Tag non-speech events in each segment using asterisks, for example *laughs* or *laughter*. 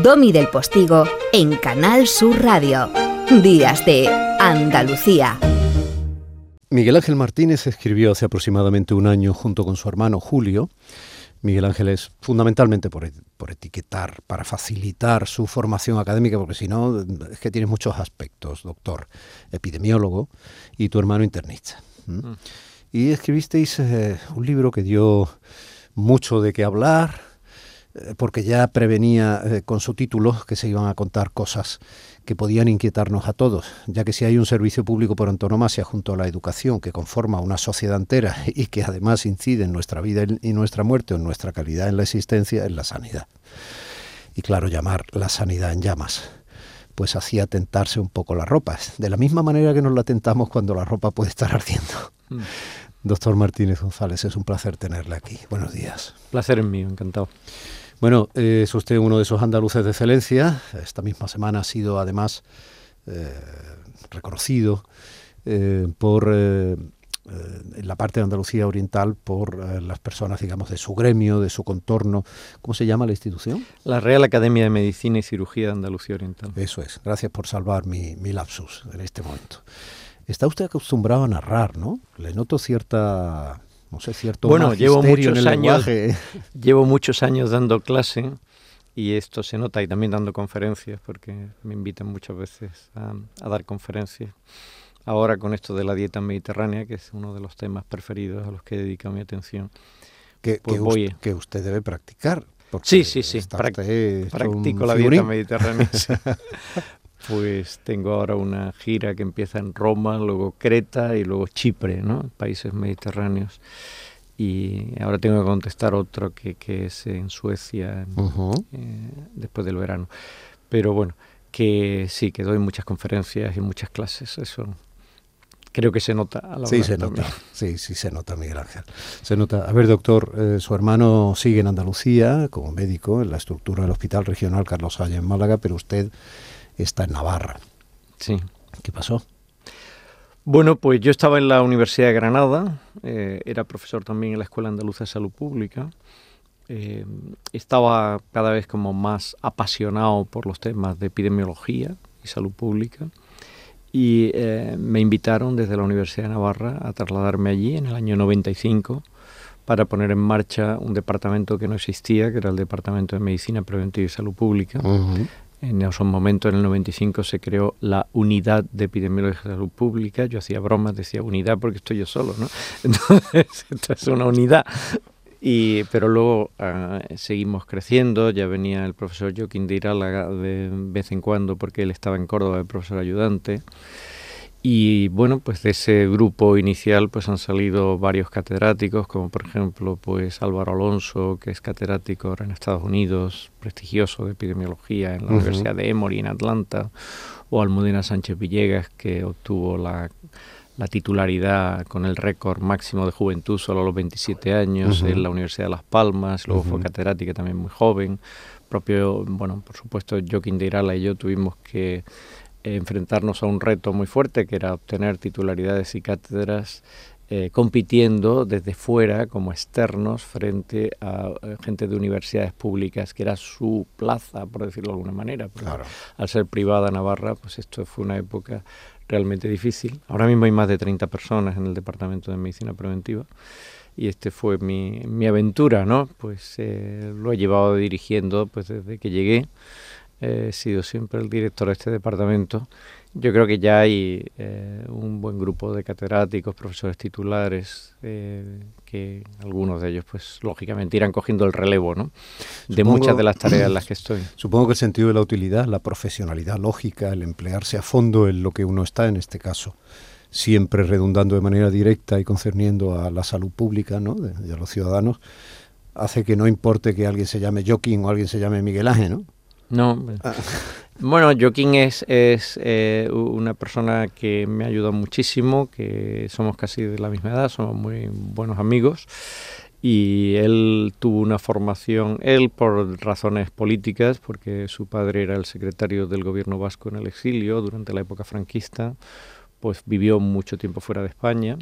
Domi del Postigo en Canal Sur Radio. Días de Andalucía. Miguel Ángel Martínez escribió hace aproximadamente un año junto con su hermano Julio. Miguel Ángel es fundamentalmente por, por etiquetar, para facilitar su formación académica, porque si no, es que tienes muchos aspectos, doctor, epidemiólogo y tu hermano internista. Mm. Y escribisteis eh, un libro que dio mucho de qué hablar, porque ya prevenía eh, con su título que se iban a contar cosas que podían inquietarnos a todos, ya que si hay un servicio público por antonomasia junto a la educación que conforma una sociedad entera *laughs* y que además incide en nuestra vida y nuestra muerte o en nuestra calidad en la existencia, es la sanidad. Y claro, llamar la sanidad en llamas pues hacía tentarse un poco las ropas, de la misma manera que nos la tentamos cuando la ropa puede estar ardiendo. Mm. Doctor Martínez González, es un placer tenerle aquí. Buenos días. Placer en mí, encantado. Bueno, eh, es usted uno de esos andaluces de excelencia. Esta misma semana ha sido además eh, reconocido eh, por en la parte de Andalucía Oriental por las personas, digamos, de su gremio, de su contorno. ¿Cómo se llama la institución? La Real Academia de Medicina y Cirugía de Andalucía Oriental. Eso es. Gracias por salvar mi, mi lapsus en este momento. Está usted acostumbrado a narrar, ¿no? Le noto cierta no sé, cierto bueno, llevo muchos años, *laughs* llevo muchos años dando clase y esto se nota y también dando conferencias porque me invitan muchas veces a, dar conferencias. Ahora con esto de la dieta mediterránea, que es uno de los temas preferidos a los que he dedicado mi atención, que, pues voy, que usted debe practicar. Sí, sí, sí, practico la dieta mediterránea. *laughs* pues tengo ahora una gira que empieza en Roma, luego Creta y luego Chipre, ¿no? Países mediterráneos. Y ahora tengo que contestar otro que, que es en Suecia eh, después del verano. Pero bueno, que sí, que doy muchas conferencias y muchas clases, eso creo que se nota a la Sí, se nota, sí, sí se nota, Miguel Ángel. Se nota. A ver, doctor, eh, su hermano sigue en Andalucía como médico en la estructura del Hospital Regional Carlos Haya en Málaga, pero usted está en Navarra. Sí. ¿Qué pasó? Bueno, pues yo estaba en la Universidad de Granada, eh, era profesor también en la Escuela Andaluza de Salud Pública. Eh, estaba cada vez como más apasionado por los temas de epidemiología y salud pública y eh, me invitaron desde la Universidad de Navarra a trasladarme allí en el año 95 para poner en marcha un departamento que no existía, que era el Departamento de Medicina Preventiva y Salud Pública, en esos momentos, en el 95, se creó la Unidad de Epidemiología de Salud Pública. Yo hacía bromas, decía unidad porque estoy yo solo, ¿no? *laughs* Entonces, esto es una unidad. Y, pero luego ah, seguimos creciendo, ya venía el profesor Joaquín de Irala de vez en cuando porque él estaba en Córdoba, el profesor ayudante. Y bueno, pues de ese grupo inicial pues han salido varios catedráticos, como por ejemplo pues Álvaro Alonso, que es catedrático ahora en Estados Unidos, prestigioso de epidemiología en la Universidad de Emory en Atlanta, o Almudena Sánchez Villegas, que obtuvo la, titularidad con el récord máximo de juventud solo a los 27 años en la Universidad de Las Palmas, luego fue catedrática también muy joven. Propio, bueno, por supuesto, Joaquín de Irala y yo tuvimos que enfrentarnos a un reto muy fuerte que era obtener titularidades y cátedras eh, compitiendo desde fuera como externos frente a eh, gente de universidades públicas que era su plaza por decirlo de alguna manera. Al ser privada Navarra pues esto fue una época realmente difícil. Ahora mismo hay más de 30 personas en el departamento de medicina preventiva y este fue mi, mi aventura no pues eh, lo he llevado dirigiendo pues desde que llegué he sido siempre el director de este departamento. Yo creo que ya hay eh, un buen grupo de catedráticos, profesores titulares, eh, que algunos de ellos, pues lógicamente irán cogiendo el relevo, ¿no? De muchas de las tareas en las que estoy. *clears throat* Supongo que el sentido de la utilidad, la profesionalidad lógica, el emplearse a fondo en lo que uno está en este caso, siempre redundando de manera directa y concerniendo a la salud pública, ¿no? De, a los ciudadanos, hace que no importe que alguien se llame Joaquín o alguien se llame Miguel Ángel, ¿no? No. Ah. Bueno, Joaquín es, es eh, una persona que me ha ayudado muchísimo, que somos casi de la misma edad, somos muy buenos amigos y él tuvo una formación, él por razones políticas, porque su padre era el secretario del gobierno vasco en el exilio durante la época franquista, pues vivió mucho tiempo fuera de España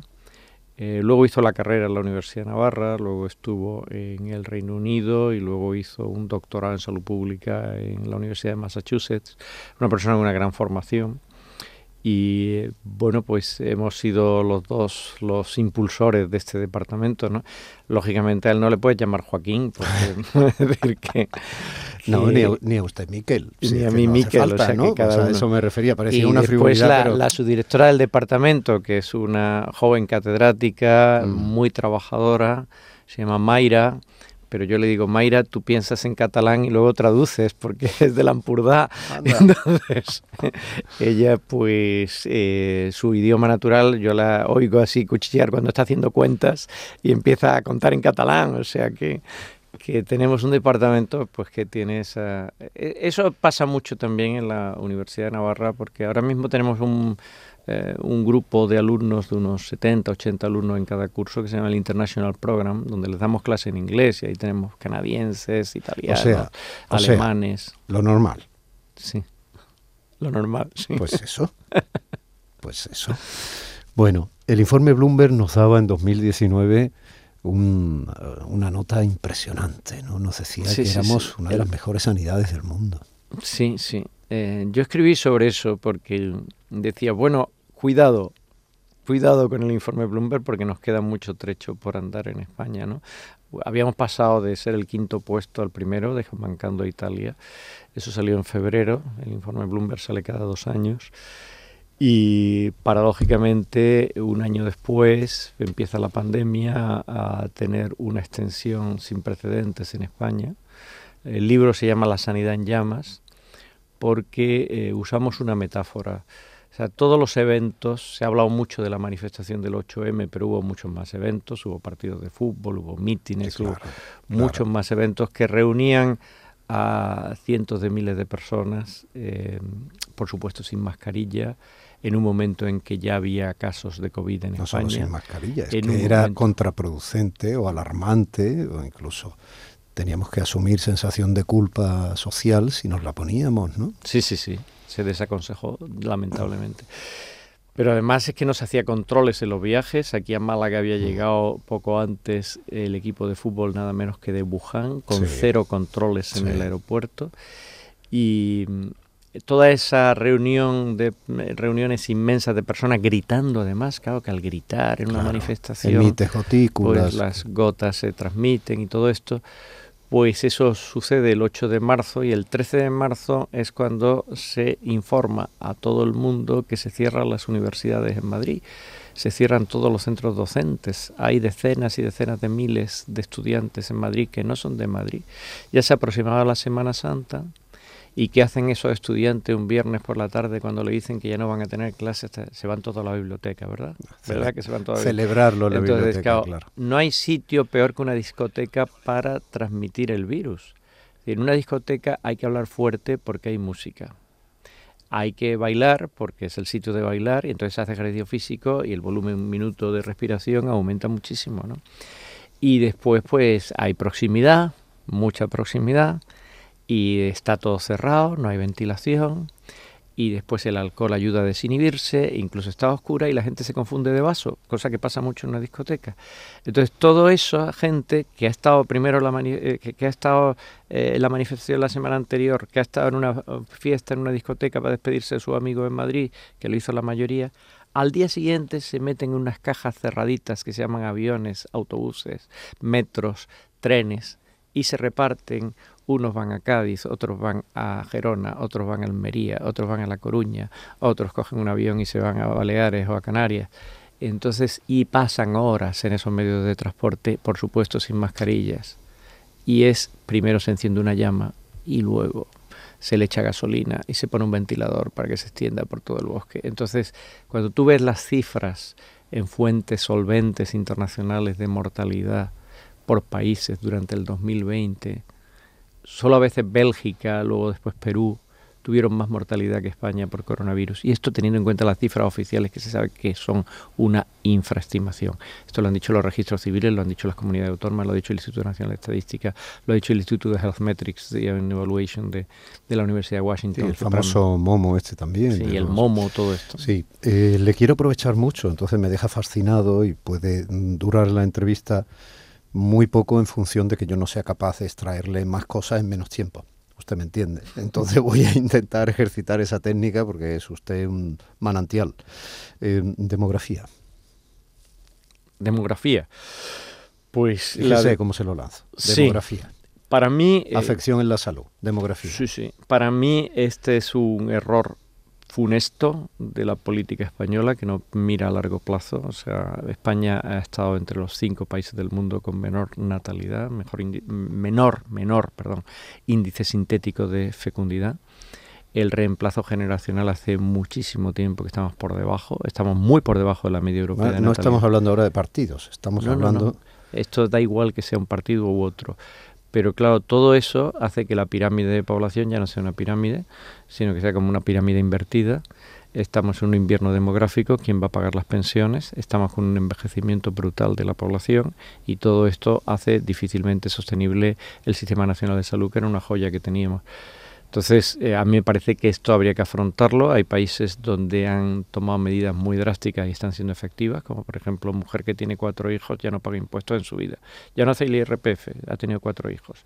Eh, luego hizo la carrera en la Universidad de Navarra, luego estuvo en el Reino Unido y luego hizo un doctorado en salud pública en la Universidad de Massachusetts. Una persona con una gran formación y bueno, pues hemos sido los dos los impulsores de este departamento, ¿no? Lógicamente a él no le puedes llamar Joaquín, porque *laughs* decir que, No, ni a, usted Miquel. ni a mí Miquel, o sea, ¿no? que cada eso me refería, parecía y una frivolidad, la, pero... la subdirectora del departamento, que es una joven catedrática, Mm. muy trabajadora, se llama Mayra, pero yo le digo, Mayra, tú piensas en catalán y luego traduces, porque *laughs* es de la Ampurdá. Entonces, *laughs* ella, pues, eh, su idioma natural, yo la oigo así cuchillar cuando está haciendo cuentas y empieza a contar en catalán, o sea que que tenemos un departamento pues que tiene esa e- eso pasa mucho también en la Universidad de Navarra porque ahora mismo tenemos un eh, un grupo de alumnos de unos 70, 80 alumnos en cada curso que se llama el International Program, donde les damos clase en inglés y ahí tenemos canadienses, italianos, sea, o sea, alemanes, Lo normal. sí. Lo normal, sí. Pues eso. *laughs* Pues eso. Bueno, el informe Bloomberg nos daba en 2019 un, eh, una nota impresionante, ¿no? Nos decía Sí, que sí, éramos sí. una de las mejores sanidades del mundo. Sí, sí. Eh, yo escribí sobre eso porque decía, bueno, cuidado, cuidado con el informe Bloomberg porque nos queda mucho trecho por andar en España, ¿no? Habíamos pasado de ser el quinto puesto al primero, desbancando a Italia. Eso salió en febrero, el informe Bloomberg sale cada dos años. Y paradójicamente, un año después, empieza la pandemia a tener una extensión sin precedentes en España. El libro se llama La sanidad en llamas porque eh, usamos una metáfora. O sea, todos los eventos, se ha hablado mucho de la manifestación del 8M, pero hubo muchos más eventos, hubo partidos de fútbol, hubo mítines, Sí, hubo claro, muchos más eventos que reunían a cientos de miles de personas, eh, por supuesto sin mascarilla, en un momento en que ya había casos de COVID en No España. solo sin mascarilla, es que era momento. contraproducente o alarmante o incluso teníamos que asumir sensación de culpa social si nos la poníamos, ¿no? Sí, sí, sí. Se desaconsejó, lamentablemente. Pero además es que no se hacía controles en los viajes. Aquí a Málaga había llegado poco antes el equipo de fútbol nada menos que de Wuhan, con Sí. cero controles en Sí. el aeropuerto. Y mm, toda esa reunión de eh, reuniones inmensas de personas gritando además, claro que al gritar en una manifestación pues las gotas se transmiten y todo esto, pues eso sucede el 8 de marzo y el 13 de marzo es cuando se informa a todo el mundo que se cierran las universidades en Madrid, se cierran todos los centros docentes, hay decenas y decenas de miles de estudiantes en Madrid que no son de Madrid, ya se aproximaba la Semana Santa. ¿Y qué hacen esos estudiantes un viernes por la tarde cuando le dicen que ya no van a tener clases? Se van todos a la biblioteca, ¿verdad? ¿Verdad que se van todos a la biblioteca? Celebrarlo en la Entonces, biblioteca, claro, claro. no hay sitio peor que una discoteca para transmitir el virus. En una discoteca hay que hablar fuerte porque hay música. Hay que bailar porque es el sitio de bailar y entonces hace ejercicio físico y el volumen un minuto de respiración aumenta muchísimo, ¿no? Y después pues hay proximidad, mucha proximidad y está todo cerrado, no hay ventilación y después el alcohol ayuda a desinhibirse, incluso está oscura y la gente se confunde de vaso, cosa que pasa mucho en una discoteca. Entonces, todo eso, gente que ha estado primero la eh, que, que ha estado eh, en la manifestación la semana anterior, que ha estado en una eh, fiesta en una discoteca para despedirse de su amigo en Madrid, que lo hizo la mayoría, al día siguiente se meten en unas cajas cerraditas que se llaman aviones, autobuses, metros, trenes y se reparten unos van a Cádiz, otros van a Gerona, otros van a Almería, otros van a La Coruña, otros cogen un avión y se van a Baleares o a Canarias. Entonces, y pasan horas en esos medios de transporte, por supuesto sin mascarillas. Y es, primero se enciende una llama y luego se le echa gasolina y se pone un ventilador para que se extienda por todo el bosque. Entonces, cuando tú ves las cifras en fuentes solventes internacionales de mortalidad por países durante el 2020, solo a veces Bélgica, luego después Perú, tuvieron más mortalidad que España por coronavirus. Y esto teniendo en cuenta las cifras oficiales que se sabe que son una infraestimación. Esto lo han dicho los registros civiles, lo han dicho las comunidades autónomas, lo ha dicho el Instituto Nacional de Estadística, lo ha dicho el Instituto de Health Metrics y Evaluation de, la Universidad de Washington. el famoso MOMO este también. Sí, el MOMO, todo esto. Sí, eh, le quiero aprovechar mucho, entonces me deja fascinado y puede durar la entrevista muy poco en función de que yo no sea capaz de extraerle más cosas en menos tiempo. Usted me entiende. *laughs* Entonces voy a intentar ejercitar esa técnica porque es usted un manantial. Eh, demografía. Demografía. Pues la sé cómo se lo lanzo. Demografía. Para mí... Eh, Afección en la salud, demografía. Sí, sí. Para mí este es un error funesto de la política española que no mira a largo plazo. O sea, España ha estado entre los cinco países del mundo con menor natalidad, mejor menor, menor, perdón, índice sintético de fecundidad. El reemplazo generacional hace muchísimo tiempo que estamos por debajo, estamos muy por debajo de la media europea. No, estamos hablando ahora de partidos, estamos hablando... Esto da igual que sea un partido u otro. Pero claro, todo eso hace que la pirámide de población ya no sea una pirámide, sino que sea como una pirámide invertida. Estamos en un invierno demográfico, ¿quién va a pagar las pensiones? Estamos con un envejecimiento brutal de la población y todo esto hace difícilmente sostenible el Sistema Nacional de Salud, que era una joya que teníamos. Entonces, eh, a mí me parece que esto habría que afrontarlo. Hay países donde han tomado medidas muy drásticas y están siendo efectivas, como por ejemplo, mujer que tiene cuatro hijos ya no paga impuestos en su vida. Ya no hace el IRPF, ha tenido cuatro hijos.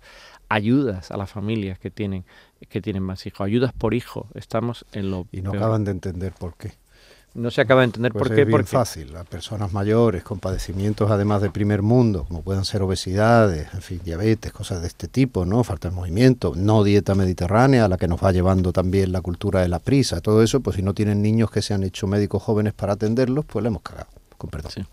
Ayudas a las familias que tienen, que tienen más hijos. Ayudas por hijo. Estamos en lo. Y no acaban de entender por qué no se acaba de entender pues por qué. Es bien fácil. A personas mayores con padecimientos además de primer mundo, como puedan ser obesidades, en fin, diabetes, cosas de este tipo, ¿no? Falta de movimiento, no dieta mediterránea, a la que nos va llevando también la cultura de la prisa, todo eso, pues si no tienen niños que se han hecho médicos jóvenes para atenderlos, pues le hemos cagado, con perdón. Sí.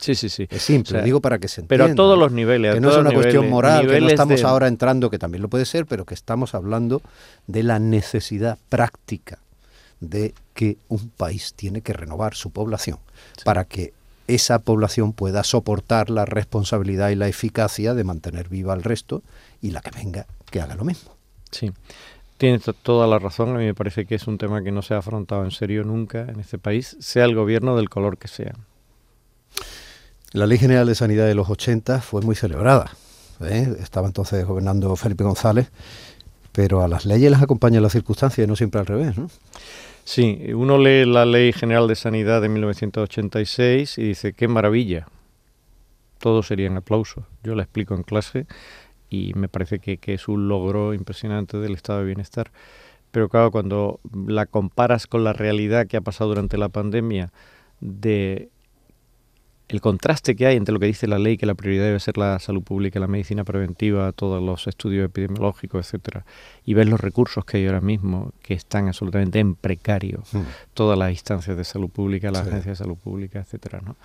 Sí, sí, Es simple, digo para que se entienda. Pero a todos los niveles. Que no es una cuestión moral, que no estamos ahora entrando, que también lo puede ser, pero que estamos hablando de la necesidad práctica de que un país tiene que renovar su población para que esa población pueda soportar la responsabilidad y la eficacia de mantener viva al resto y la que venga que haga lo mismo. Sí. Tiene toda la razón, a mí me parece que es un tema que no se ha afrontado en serio nunca en este país, sea el gobierno del color que sea. La Ley General de Sanidad de los 80 fue muy celebrada. ¿eh? Estaba entonces gobernando Felipe González, pero a las leyes las acompaña la circunstancia y no siempre al revés. ¿no? Sí, uno lee la Ley General de Sanidad de 1986 y dice, qué maravilla. Todos serían aplausos. Yo la explico en clase y me parece que, que, es un logro impresionante del estado de bienestar. Pero claro, cuando la comparas con la realidad que ha pasado durante la pandemia de el contraste que hay entre lo que dice la ley, que la prioridad debe ser la salud pública, la medicina preventiva, todos los estudios epidemiológicos, etcétera, y ver los recursos que hay ahora mismo, que están absolutamente en precario, hmm. todas las instancias de salud pública, la agencia de salud pública, etcétera, ¿no?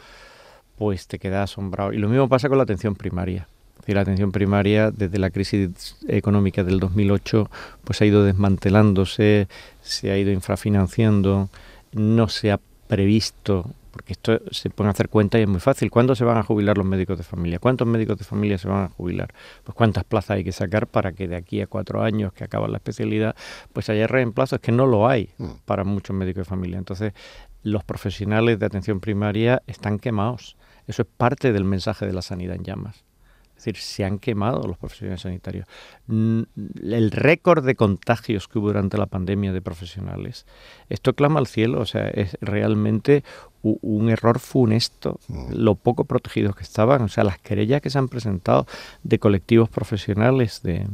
Pues te quedas asombrado. Y lo mismo pasa con la atención primaria. Es decir, la atención primaria, desde la crisis económica del 2008, pues ha ido desmantelándose, se ha ido infrafinanciando, no se ha previsto porque esto se puede hacer cuenta y es muy fácil. ¿Cuándo se van a jubilar los médicos de familia? ¿Cuántos médicos de familia se van a jubilar? Pues cuántas plazas hay que sacar para que de aquí a cuatro años que acaba la especialidad, pues haya reemplazos, que no lo hay mm. para muchos médicos de familia. Entonces, los profesionales de atención primaria están quemados. Eso es parte del mensaje de la sanidad en llamas. Es decir, se han quemado los profesionales sanitarios. El récord de contagios que hubo durante la pandemia de profesionales, esto clama al cielo, o sea, es realmente un error funesto, mm. lo poco protegidos que estaban, o sea, las querellas que se han presentado de colectivos profesionales, de,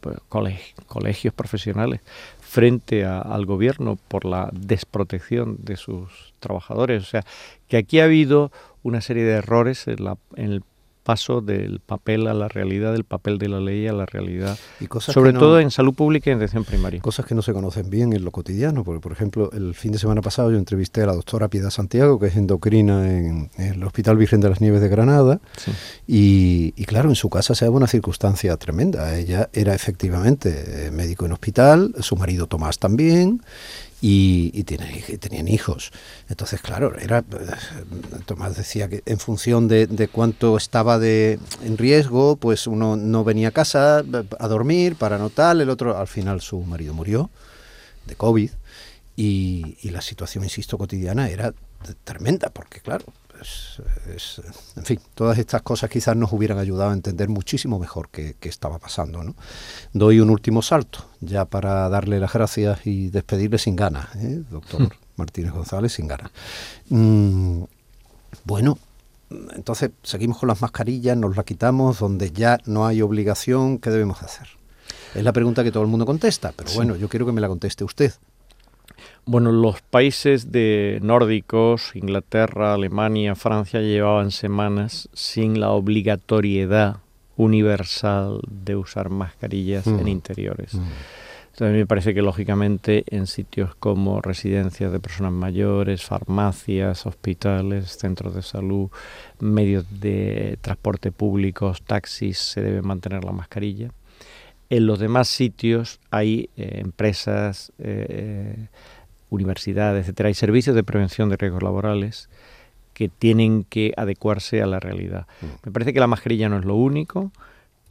pues, colegios profesionales frente al gobierno por la desprotección de sus trabajadores. O sea, que aquí ha habido una serie de errores en, la, en el paso del papel a la realidad, del papel de la ley a la realidad, sobre todo en salud pública y en atención primaria. Cosas que no se conocen bien en lo cotidiano, porque por ejemplo el fin de semana pasado yo entrevisté a la doctora Piedad Santiago, que es endocrina en, el Hospital Virgen de las Nieves de Granada, y, claro, en su casa se daba una circunstancia tremenda. Ella era efectivamente eh, médico en hospital, su marido Tomás también, y, tenían hijos. Entonces, claro, era eh, Tomás decía que en función de, cuánto estaba de, en riesgo, pues uno no venía a casa a dormir para no tal, el otro, al final su marido murió de COVID y, y la situación, insisto, cotidiana era tremenda, porque claro, en fin, todas estas cosas quizás nos hubieran ayudado a entender muchísimo mejor qué, estaba pasando. ¿no? Doy un último salto, ya para darle las gracias y despedirle sin ganas, ¿eh? doctor *laughs* Martínez González, sin ganas. Mm, bueno, entonces seguimos con las mascarillas, nos las quitamos, donde ya no hay obligación, ¿qué debemos hacer? Es la pregunta que todo el mundo contesta, pero bueno, yo quiero que me la conteste usted. Bueno, los países de nórdicos, Inglaterra, Alemania, Francia, llevaban semanas sin la obligatoriedad universal de usar mascarillas en mm. interiores. Mm. Entonces me parece que lógicamente en sitios como residencias de personas mayores, farmacias, hospitales, centros de salud, medios de transporte públicos, taxis, se debe mantener la mascarilla. En los demás sitios hay eh, empresas, eh, universidades, etcétera, hay servicios de prevención de riesgos laborales que tienen que adecuarse a la realidad. Mm. Me parece que la mascarilla no es lo único,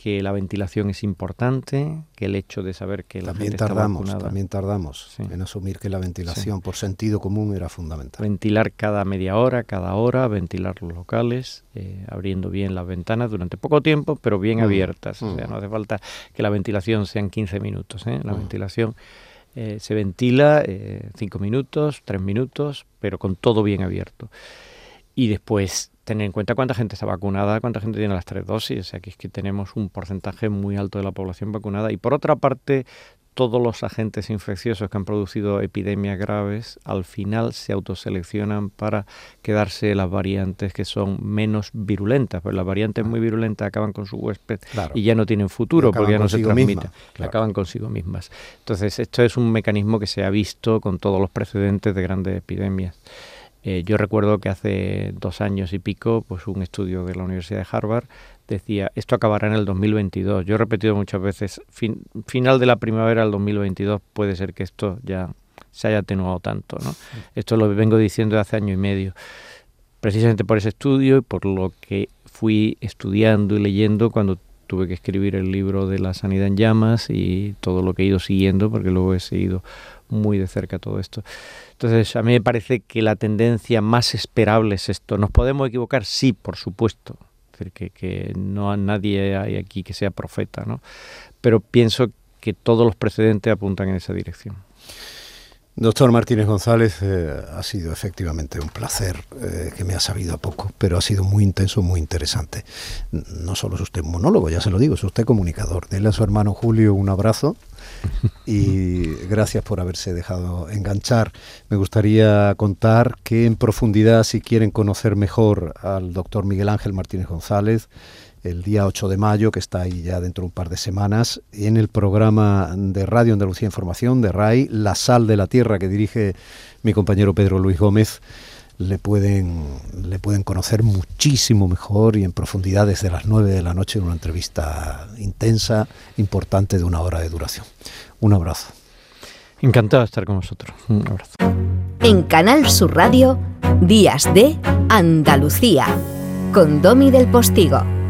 que la ventilación es importante, que el hecho de saber que la gente tardamos, está También tardamos en asumir que la ventilación por sentido común era fundamental. Ventilar cada media hora, cada hora, ventilar los locales, eh, abriendo bien las ventanas durante poco tiempo, pero bien mm. abiertas. O sea, mm. no hace falta que la ventilación sean 15 minutos. ¿eh? La ventilación eh, se ventila eh, cinco minutos, tres minutos, pero con todo bien abierto. Y después tener en cuenta cuánta gente está vacunada, cuánta gente tiene las tres dosis, o sea que es que tenemos un porcentaje muy alto de la población vacunada. Y por otra parte, todos los agentes infecciosos que han producido epidemias graves al final se autoseleccionan para quedarse las variantes que son menos virulentas, pues las variantes muy virulentas acaban con su huésped y ya no tienen futuro porque ya no se transmiten, acaban consigo mismas. Entonces, esto es un mecanismo que se ha visto con todos los precedentes de grandes epidemias. Eh, yo recuerdo que hace dos años y pico, pues un estudio de la Universidad de Harvard decía, esto acabará en el 2022. Yo he repetido muchas veces, final de la primavera del 2022 puede ser que esto ya se haya atenuado tanto. ¿no? Esto lo vengo diciendo hace año y medio. Precisamente por ese estudio y por lo que fui estudiando y leyendo cuando tuve que escribir el libro de la sanidad en llamas y todo lo que he ido siguiendo, porque luego he seguido muy de cerca todo esto. Entonces, a mí me parece que la tendencia más esperable es esto. ¿Nos podemos equivocar? Sí, por supuesto que, que no nadie hay aquí que sea profeta, ¿no? Pero pienso que todos los precedentes apuntan en esa dirección. Doctor Martínez González, eh, ha sido efectivamente un placer eh, que me ha sabido a poco, pero ha sido muy intenso, muy interesante. No solo es usted monólogo, ya se lo digo, es usted comunicador. Dele a su hermano Julio un abrazo y *laughs* gracias por haberse dejado enganchar. Me gustaría contar que en profundidad, si quieren conocer mejor al doctor Miguel Ángel Martínez González, el día 8 de mayo, que está ahí ya dentro de un par de semanas, en el programa de Radio Andalucía Información de RAI, La Sal de la Tierra, que dirige mi compañero Pedro Luis Gómez, le pueden, le pueden conocer muchísimo mejor y en profundidad desde las 9 de la noche en una entrevista intensa, importante de una hora de duración. Un abrazo. Encantado de estar con vosotros. Un abrazo. En Canal Sur Radio, Días de Andalucía, con Domi del Postigo.